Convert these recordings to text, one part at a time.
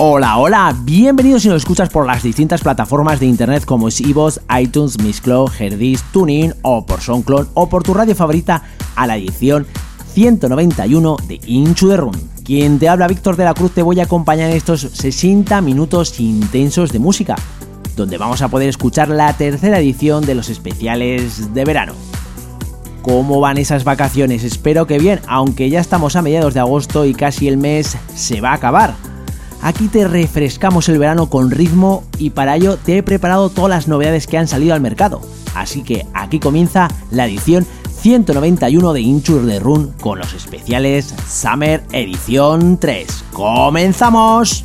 Hola, hola, bienvenidos si nos escuchas por las distintas plataformas de internet como iVoox, iTunes, Mixcloud, Herdis, TuneIn o por SoundCloud o por tu radio favorita a la edición 191 de Into the Room. Quien te habla Víctor de la Cruz te voy a acompañar en estos 60 minutos intensos de música, donde vamos a poder escuchar la tercera edición de los especiales de verano. ¿Cómo van esas vacaciones? Espero que bien, aunque ya estamos a mediados de agosto y casi el mes se va a acabar. Aquí te refrescamos el verano con ritmo y para ello te he preparado todas las novedades que han salido al mercado. Así que aquí comienza la edición 191 de Inchur de Run con los especiales Summer Edición 3. ¡Comenzamos!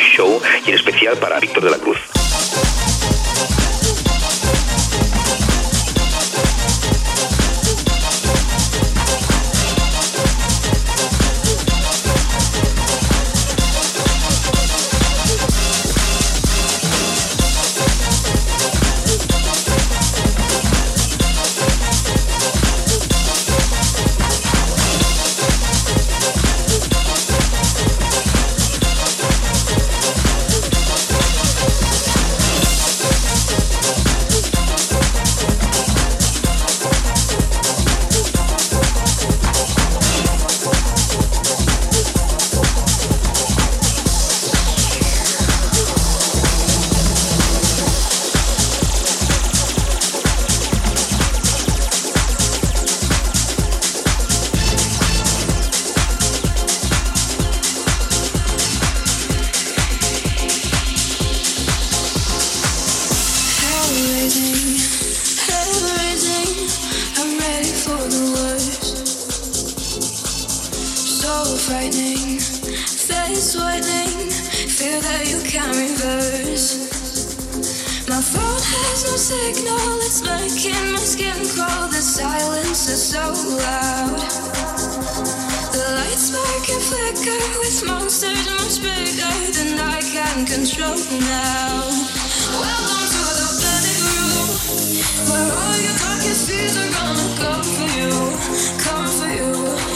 Show Frightening, face whitening. Feel that you can't reverse. My phone has no signal, it's making my skin crawl. The silence is so loud. The lights spark and flicker with monsters much bigger than I can control now. Welcome to the panic room, where all your darkest fears are gonna come for you, come for you.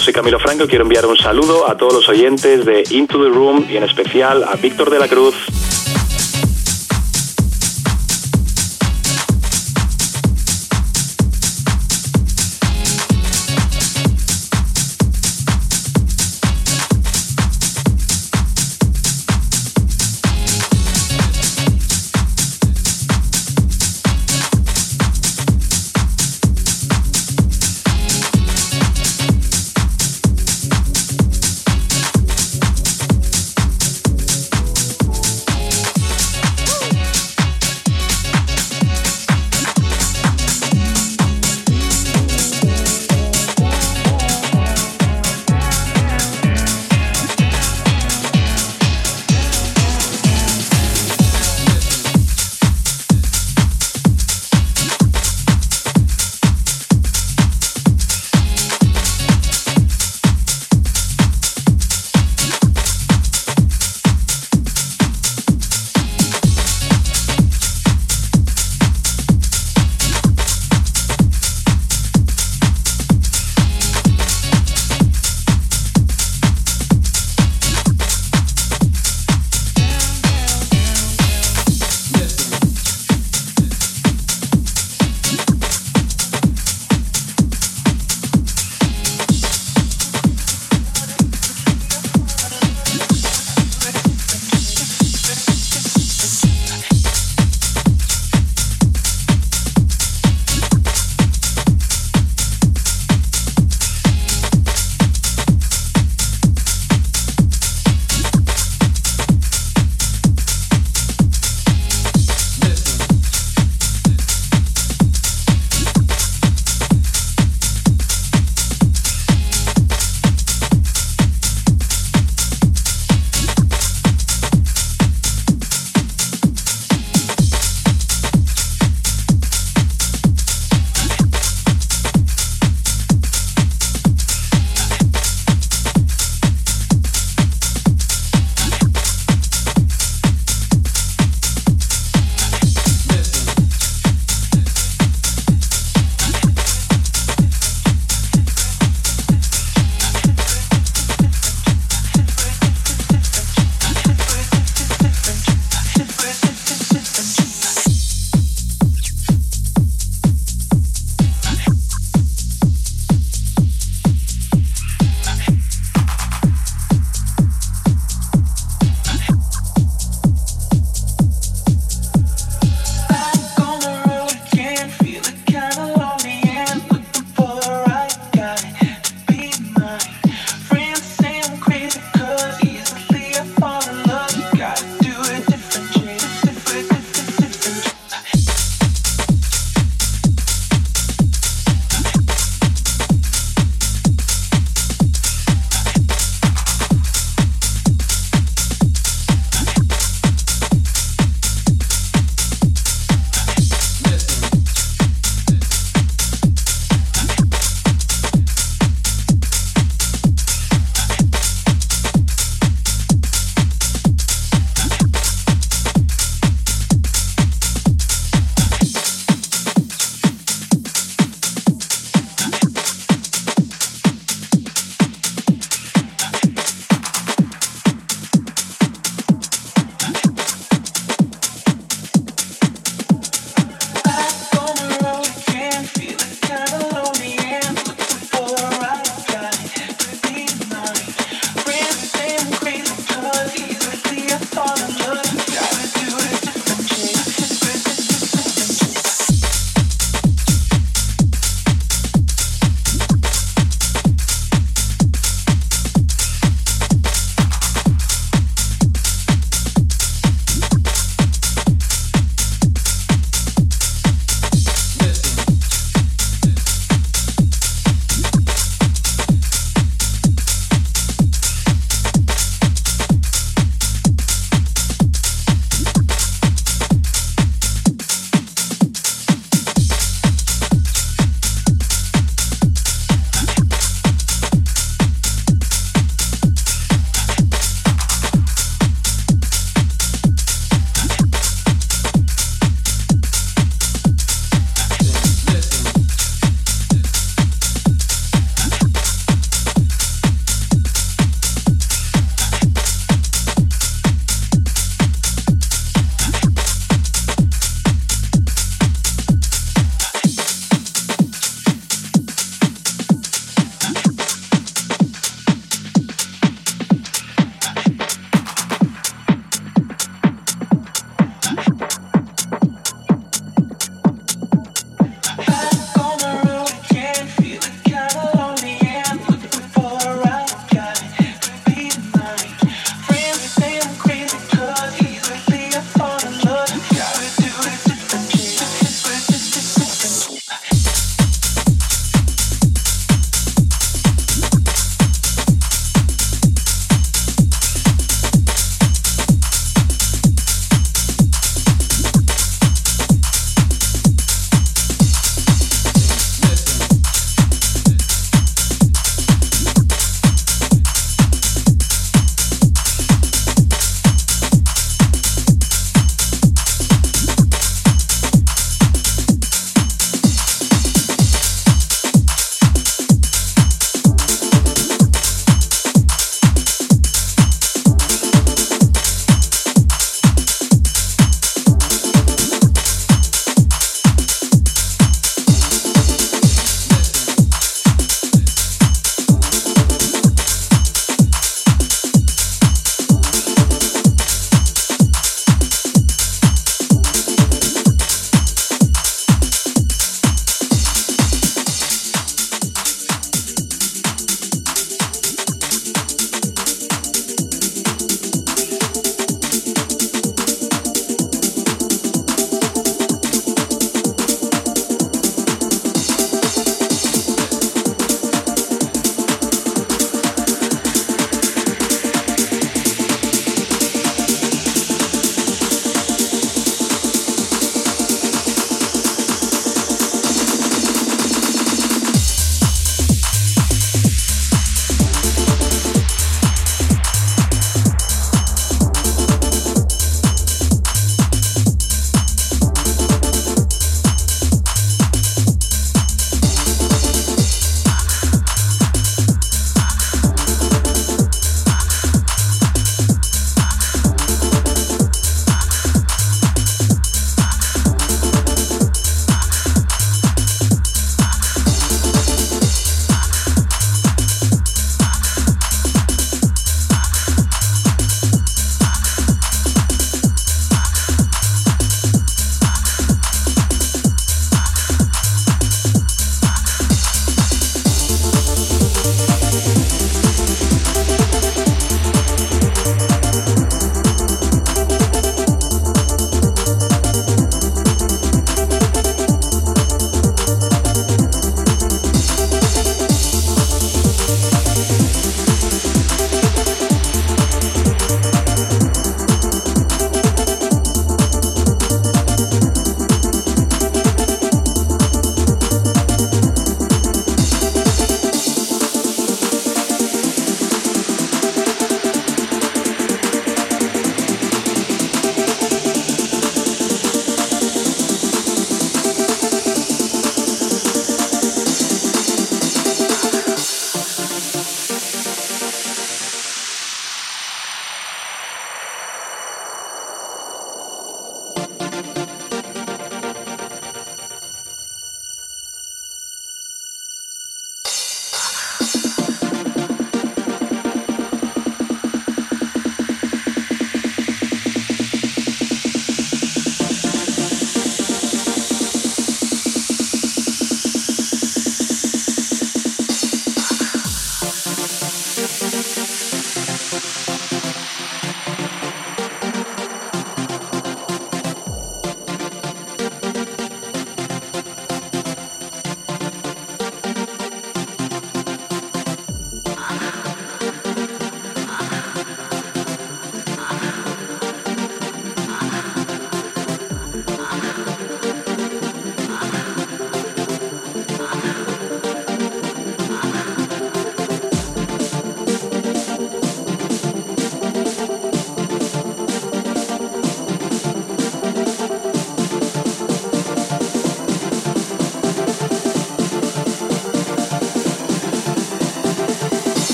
Soy Camilo Franco. Quiero enviar un saludo a todos los oyentes de Into the Room y en especial a Víctor de la Cruz.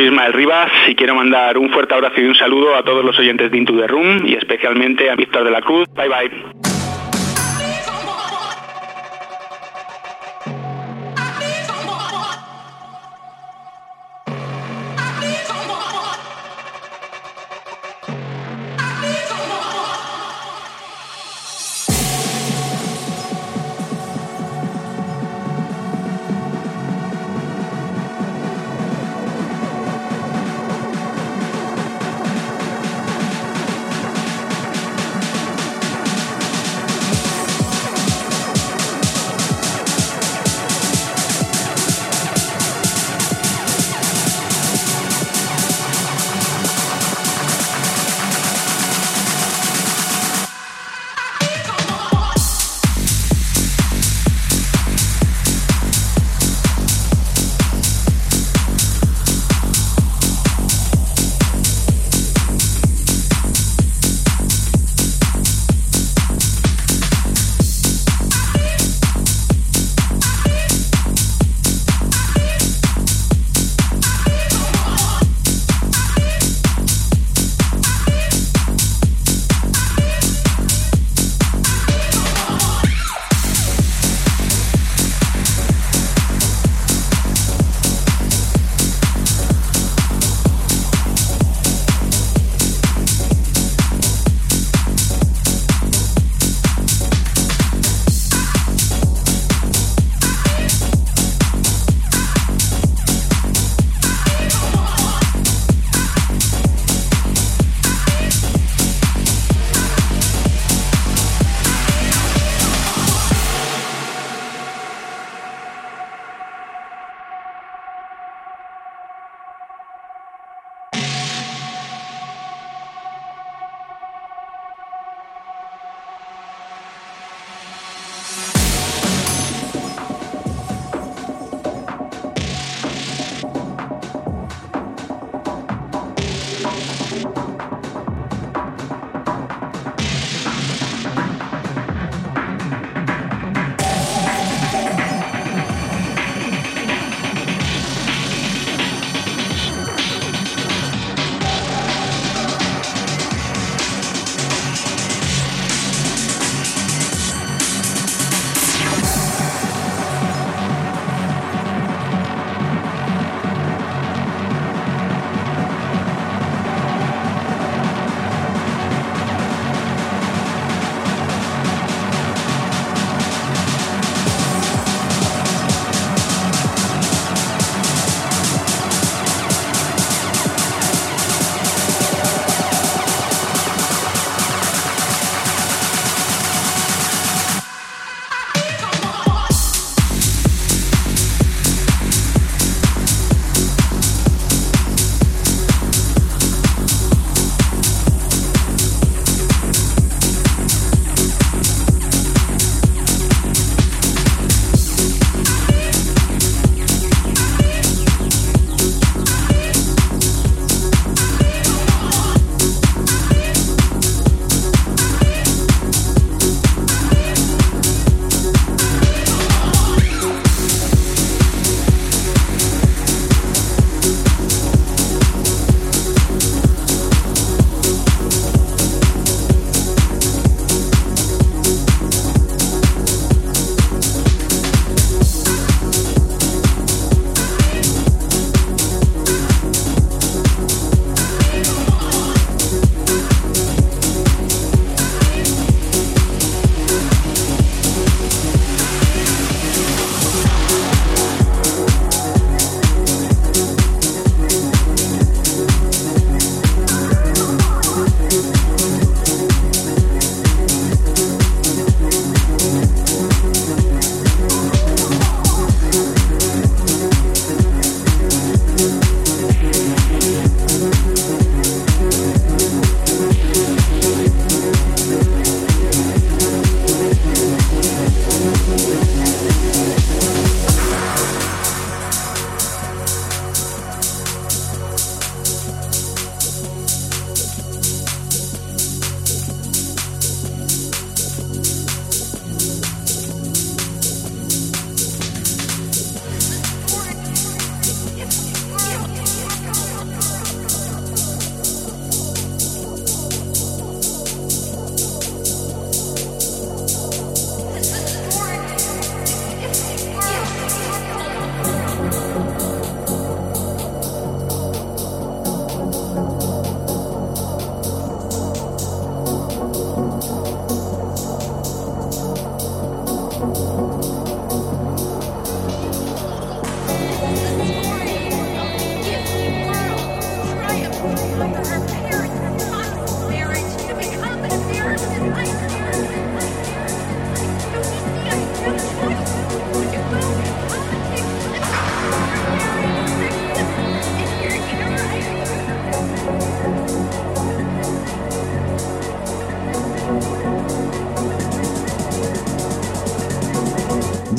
Soy Ismael Rivas y quiero mandar un fuerte abrazo y un saludo a todos los oyentes de Into the Room y especialmente a Víctor de la Cruz. Bye bye.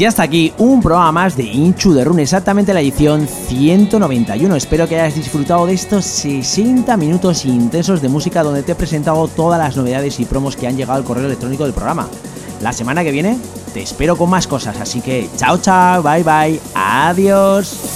Ya está aquí un programa más de Inchu de Run, exactamente la edición 191. Espero que hayas disfrutado de estos 60 minutos intensos de música donde te he presentado todas las novedades y promos que han llegado al correo electrónico del programa. La semana que viene te espero con más cosas, así que chao chao, bye bye, adiós.